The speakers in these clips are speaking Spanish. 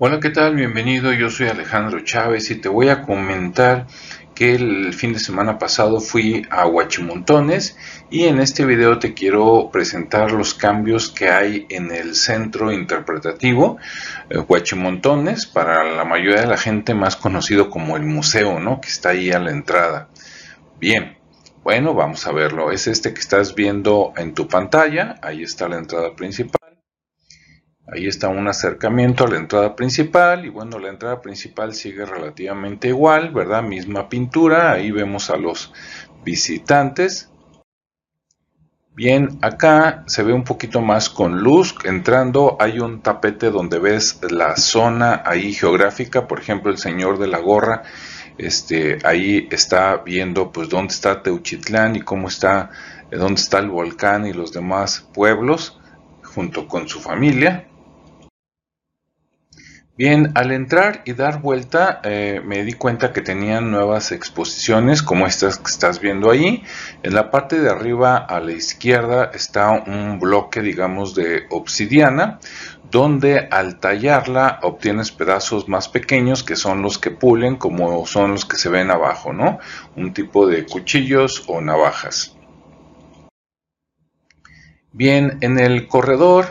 Hola, ¿qué tal? Bienvenido, yo soy Alejandro Chávez y te voy a comentar que el fin de semana pasado fui a Huachimontones y en este video te quiero presentar los cambios que hay en el centro interpretativo eh, Huachimontones, para la mayoría de la gente más conocido como el museo, ¿no? Que está ahí a la entrada. Bien, bueno, vamos a verlo. Es este que estás viendo en tu pantalla, ahí está la entrada principal. Ahí está un acercamiento a la entrada principal y bueno, la entrada principal sigue relativamente igual, ¿verdad? Misma pintura, ahí vemos a los visitantes. Bien, acá se ve un poquito más con luz, entrando hay un tapete donde ves la zona ahí geográfica, por ejemplo el señor de la gorra, este, ahí está viendo pues dónde está Teuchitlán y cómo está, dónde está el volcán y los demás pueblos junto con su familia. Bien, al entrar y dar vuelta eh, me di cuenta que tenían nuevas exposiciones como estas que estás viendo ahí. En la parte de arriba a la izquierda está un bloque digamos de obsidiana donde al tallarla obtienes pedazos más pequeños que son los que pulen como son los que se ven abajo, ¿no? Un tipo de cuchillos o navajas. Bien, en el corredor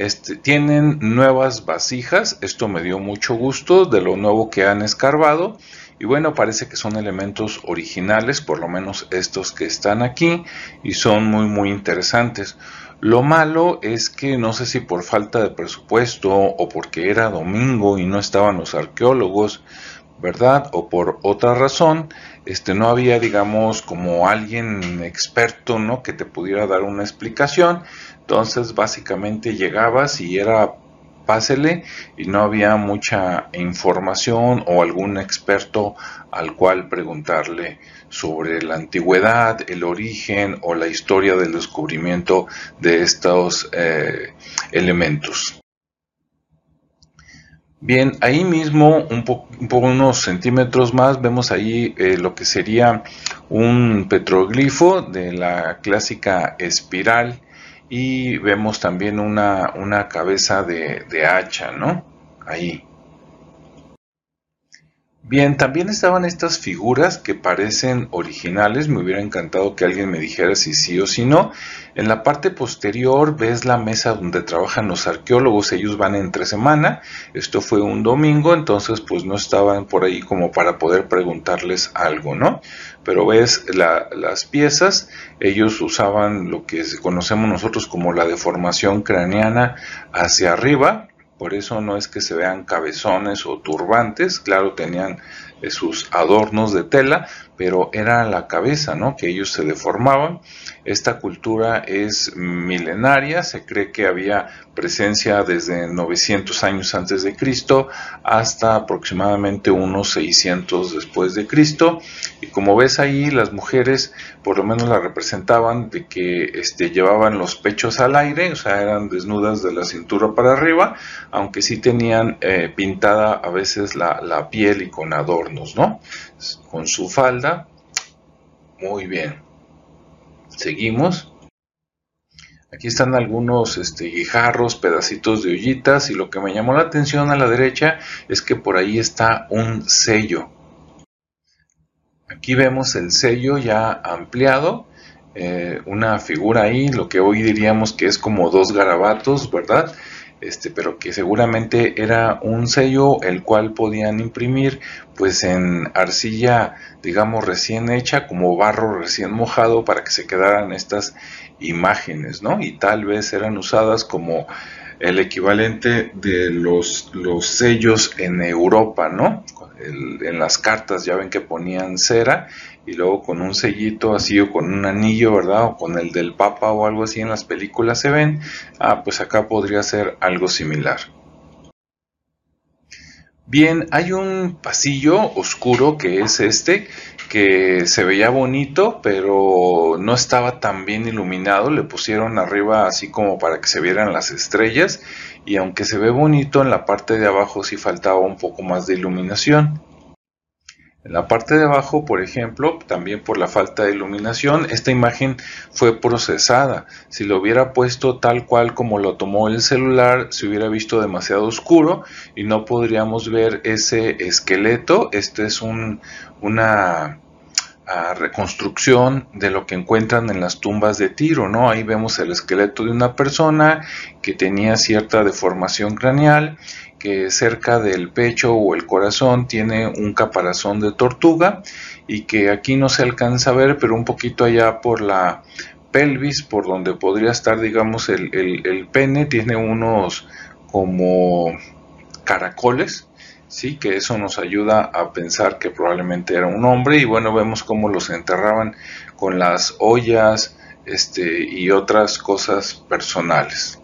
este, tienen nuevas vasijas, esto me dio mucho gusto de lo nuevo que han escarbado y bueno, parece que son elementos originales, por lo menos estos que están aquí y son muy muy interesantes. Lo malo es que no sé si por falta de presupuesto o porque era domingo y no estaban los arqueólogos, ¿verdad? O por otra razón, este no había digamos como alguien experto, ¿no? que te pudiera dar una explicación entonces básicamente llegabas y era pásele y no había mucha información o algún experto al cual preguntarle sobre la antigüedad, el origen o la historia del descubrimiento de estos eh, elementos. Bien, ahí mismo, un poco, unos centímetros más, vemos ahí eh, lo que sería un petroglifo de la clásica espiral y vemos también una, una cabeza de, de, hacha, ¿no? Ahí. Bien, también estaban estas figuras que parecen originales, me hubiera encantado que alguien me dijera si sí o si no. En la parte posterior ves la mesa donde trabajan los arqueólogos, ellos van entre semana, esto fue un domingo, entonces pues no estaban por ahí como para poder preguntarles algo, ¿no? Pero ves las piezas, ellos usaban lo que conocemos nosotros como la deformación craneana hacia arriba, por eso no es que se vean cabezones o turbantes, claro, tenían eh, sus adornos de tela, pero era la cabeza, ¿no? Que ellos se deformaban. Esta cultura es milenaria, se cree que había presencia desde 900 años antes de Cristo hasta aproximadamente unos 600 después de Cristo. Y como ves ahí, las mujeres por lo menos la representaban de que este, llevaban los pechos al aire, o sea, eran desnudas de la cintura para arriba, aunque sí tenían eh, pintada a veces la, piel y con adornos, ¿no? Con su falda. Muy bien. Seguimos. Aquí están algunos este, guijarros, pedacitos de ollitas y lo que me llamó la atención a la derecha es que por ahí está un sello. Aquí vemos el sello ya ampliado, eh, una figura ahí, lo que hoy diríamos que es como dos garabatos, ¿verdad? Este, pero que seguramente era un sello el cual podían imprimir pues en arcilla digamos recién hecha como barro recién mojado para que se quedaran estas imágenes, ¿no? Y tal vez eran usadas como el equivalente de los, los sellos en Europa, ¿no? en las cartas ya ven que ponían cera y luego con un sellito así o con un anillo, ¿verdad? O con el del Papa o algo así en las películas se ven. Ah, pues acá podría ser algo similar. Bien, hay un pasillo oscuro que es este, que se veía bonito, pero no estaba tan bien iluminado. Le pusieron arriba así como para que se vieran las estrellas. Y aunque se ve bonito, en la parte de abajo sí faltaba un poco más de iluminación. En la parte de abajo, por ejemplo, también por la falta de iluminación, esta imagen fue procesada. Si lo hubiera puesto tal cual como lo tomó el celular, se hubiera visto demasiado oscuro y no podríamos ver ese esqueleto. Este es una reconstrucción de lo que encuentran en las tumbas de Tiro, ¿no? Ahí vemos el esqueleto de una persona que tenía cierta deformación craneal que cerca del pecho o el corazón tiene un caparazón de tortuga y que aquí no se alcanza a ver, pero un poquito allá por la pelvis, por donde podría estar, digamos, el, el pene, tiene unos como caracoles, sí, que eso nos ayuda a pensar que probablemente era un hombre y bueno, vemos cómo los enterraban con las ollas este, y otras cosas personales.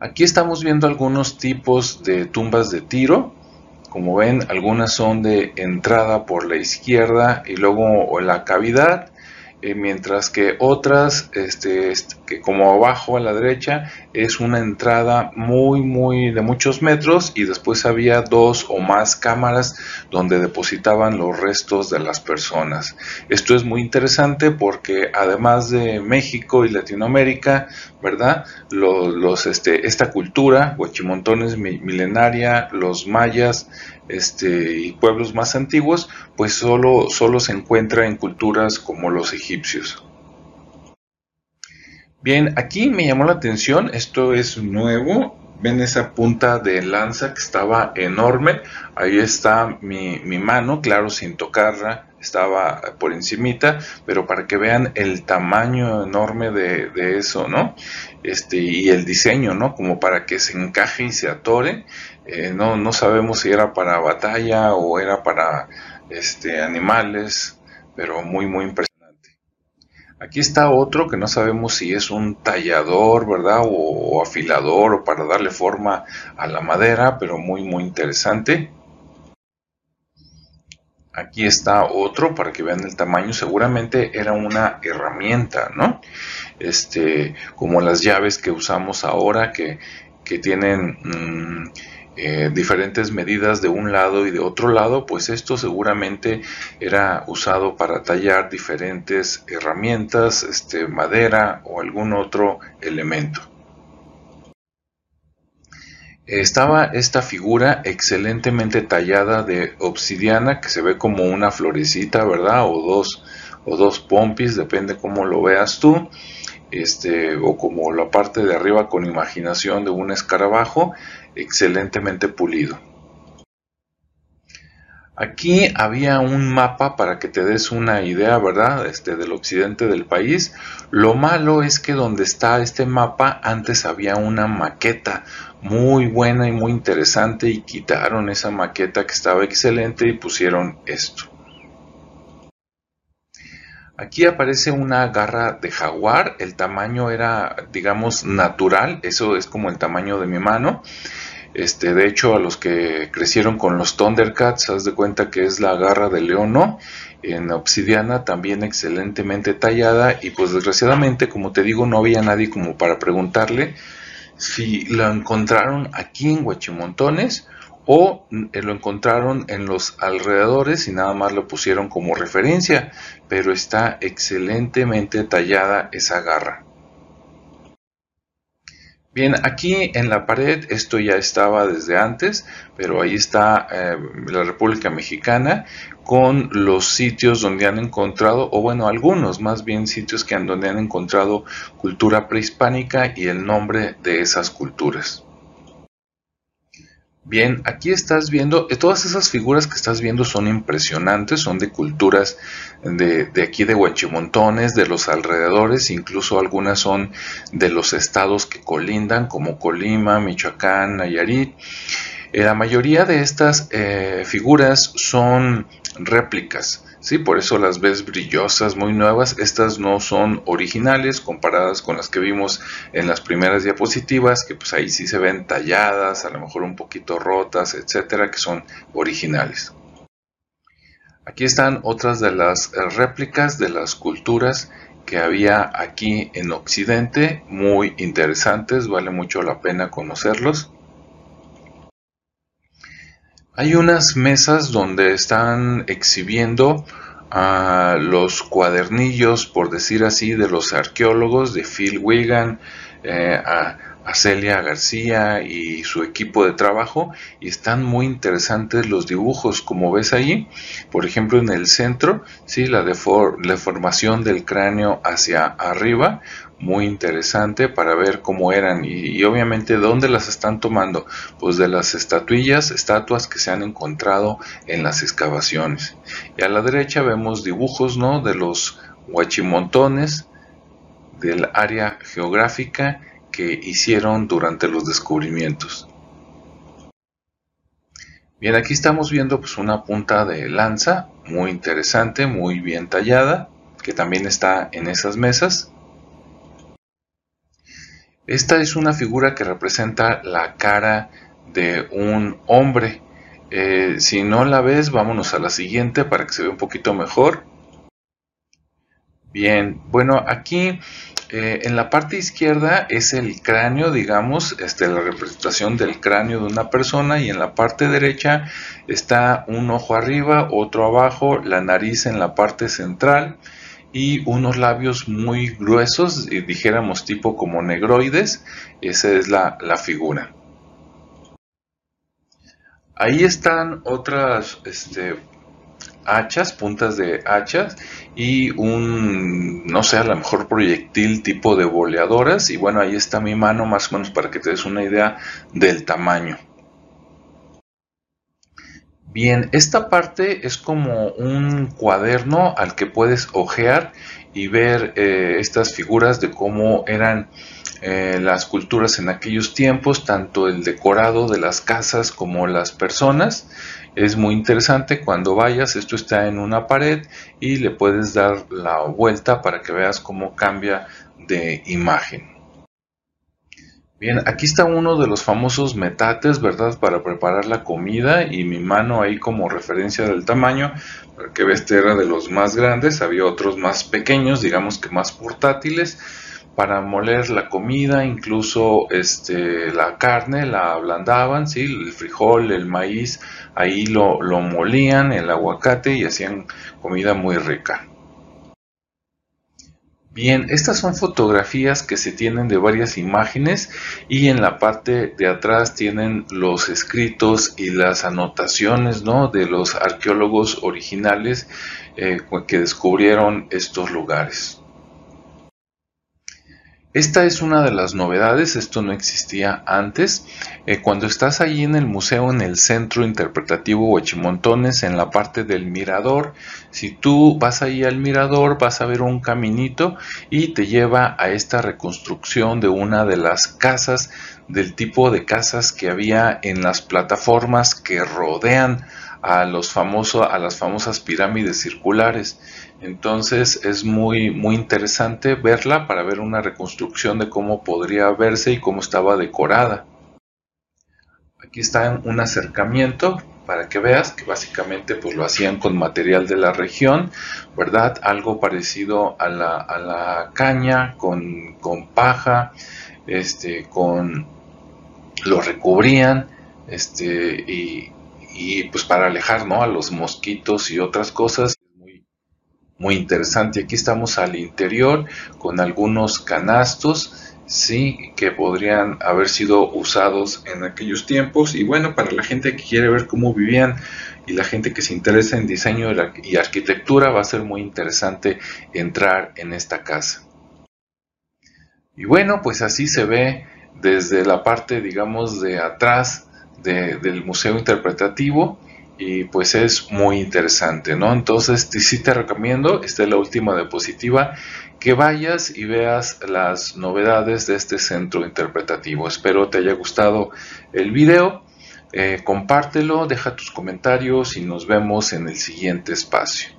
Aquí estamos viendo algunos tipos de tumbas de tiro. Como ven, algunas son de entrada por la izquierda y luego la cavidad eh, mientras que otras, este, que como abajo a la derecha, es una entrada muy, muy de muchos metros y después había dos o más cámaras donde depositaban los restos de las personas. Esto es muy interesante porque además de México y Latinoamérica, ¿verdad? Los, este, esta cultura, huachimontones milenaria, los mayas, este, y pueblos más antiguos, pues solo, solo se encuentra en culturas como los egipcios. Bien, aquí me llamó la atención, esto es nuevo, ven esa punta de lanza que estaba enorme, ahí está mi, mano, claro, sin tocarla, estaba por encimita, pero para que vean el tamaño enorme de, eso, ¿no? Este, y el diseño, ¿no? Como para que se encaje y se atore, eh, no, no sabemos si era para batalla o era para este, animales, pero muy, muy impresionante. Aquí está otro que no sabemos si es un tallador, ¿verdad? O, afilador o para darle forma a la madera, pero muy, muy interesante. Aquí está otro para que vean el tamaño. Seguramente era una herramienta, ¿no? Este, como las llaves que usamos ahora que, tienen mm, eh, diferentes medidas de un lado y de otro lado, pues esto seguramente era usado para tallar diferentes herramientas, este, madera o algún otro elemento. Estaba esta figura excelentemente tallada de obsidiana que se ve como una florecita, ¿verdad? O dos, o dos pompis, depende cómo lo veas tú. Este, o como la parte de arriba con imaginación de un escarabajo excelentemente pulido. Aquí había un mapa para que te des una idea, ¿verdad? Este, del occidente del país. Lo malo es que donde está este mapa antes había una maqueta muy buena y muy interesante y quitaron esa maqueta que estaba excelente y pusieron esto. Aquí aparece una garra de jaguar, el tamaño era, digamos, natural, eso es como el tamaño de mi mano. Este, de hecho, a los que crecieron con los Thundercats, haz de cuenta que es la garra de león, ¿no? En obsidiana, también excelentemente tallada. Y pues desgraciadamente, como te digo, no había nadie como para preguntarle si lo encontraron aquí en Huachimontones o eh, lo encontraron en los alrededores y nada más lo pusieron como referencia, pero está excelentemente tallada esa garra. Bien, aquí en la pared, esto ya estaba desde antes, pero ahí está eh, la República Mexicana con los sitios donde han encontrado, o bueno, algunos más bien sitios que donde han encontrado cultura prehispánica y el nombre de esas culturas. Bien, aquí estás viendo, eh, todas esas figuras que estás viendo son impresionantes, son de culturas de, aquí de Huachimontones, de los alrededores, incluso algunas son de los estados que colindan, como Colima, Michoacán, Nayarit. Eh, la mayoría de estas eh, figuras son réplicas, ¿sí? por eso las ves brillosas, muy nuevas. Estas no son originales comparadas con las que vimos en las primeras diapositivas, que pues ahí sí se ven talladas, a lo mejor un poquito rotas, etcétera, que son originales. Aquí están otras de las eh, réplicas de las culturas que había aquí en Occidente, muy interesantes, vale mucho la pena conocerlos. Hay unas mesas donde están exhibiendo a los cuadernillos, por decir así, de los arqueólogos de Phil Wigan, eh, Celia García y su equipo de trabajo y están muy interesantes los dibujos como ves ahí. Por ejemplo en el centro sí la deformación del cráneo hacia arriba muy interesante para ver cómo eran y, obviamente dónde las están tomando pues de las estatuillas estatuas que se han encontrado en las excavaciones. Y a la derecha vemos dibujos no de los huachimontones del área geográfica que hicieron durante los descubrimientos bien aquí estamos viendo pues una punta de lanza muy interesante muy bien tallada que también está en esas mesas esta es una figura que representa la cara de un hombre. Eh, si no la ves, vámonos a la siguiente para que se vea un poquito mejor. Bien, bueno, aquí eh, en la parte izquierda es el cráneo, digamos, este, la representación del cráneo de una persona y en la parte derecha está un ojo arriba, otro abajo, la nariz en la parte central y unos labios muy gruesos, dijéramos tipo como negroides, esa es la, figura. Ahí están otras este, hachas, puntas de hachas y un, no sé, a lo mejor proyectil tipo de boleadoras y bueno, ahí está mi mano más o menos para que te des una idea del tamaño. Bien, esta parte es como un cuaderno al que puedes ojear y ver eh, estas figuras de cómo eran eh, las culturas en aquellos tiempos, tanto el decorado de las casas como las personas. Es muy interesante cuando vayas, esto está en una pared y le puedes dar la vuelta para que veas cómo cambia de imagen. Bien, aquí está uno de los famosos metates, ¿verdad? Para preparar la comida y mi mano ahí como referencia del tamaño, para que veas, este era de los más grandes, había otros más pequeños, digamos que más portátiles, para moler la comida, incluso este, la carne la ablandaban, ¿sí? El frijol, el maíz, ahí lo, lo molían, el aguacate y hacían comida muy rica. Bien, estas son fotografías que se tienen de varias imágenes y en la parte de atrás tienen los escritos y las anotaciones ¿no? de los arqueólogos originales eh, que descubrieron estos lugares. Esta es una de las novedades, esto no existía antes. Eh, cuando estás ahí en el museo, en el centro interpretativo Huachimontones, en la parte del mirador, si tú vas ahí al mirador, vas a ver un caminito y te lleva a esta reconstrucción de una de las casas, del tipo de casas que había en las plataformas que rodean a, los a las famosas pirámides circulares. Entonces es muy, muy interesante verla para ver una reconstrucción de cómo podría verse y cómo estaba decorada. Aquí está un acercamiento para que veas que básicamente pues lo hacían con material de la región, ¿verdad? Algo parecido a la, caña, con, paja, este, con lo recubrían, este, y, y pues para alejar ¿no? a los mosquitos y otras cosas muy, interesante. Aquí estamos al interior con algunos canastos sí que podrían haber sido usados en aquellos tiempos. Y bueno para la gente que quiere ver cómo vivían y la gente que se interesa en diseño y arquitectura va a ser muy interesante entrar en esta casa. Y bueno pues así se ve desde la parte digamos de atrás del Museo Interpretativo y pues es muy interesante, ¿no? Entonces sí te recomiendo, esta es la última diapositiva, que vayas y veas las novedades de este centro interpretativo. Espero te haya gustado el video, eh, compártelo, deja tus comentarios y nos vemos en el siguiente espacio.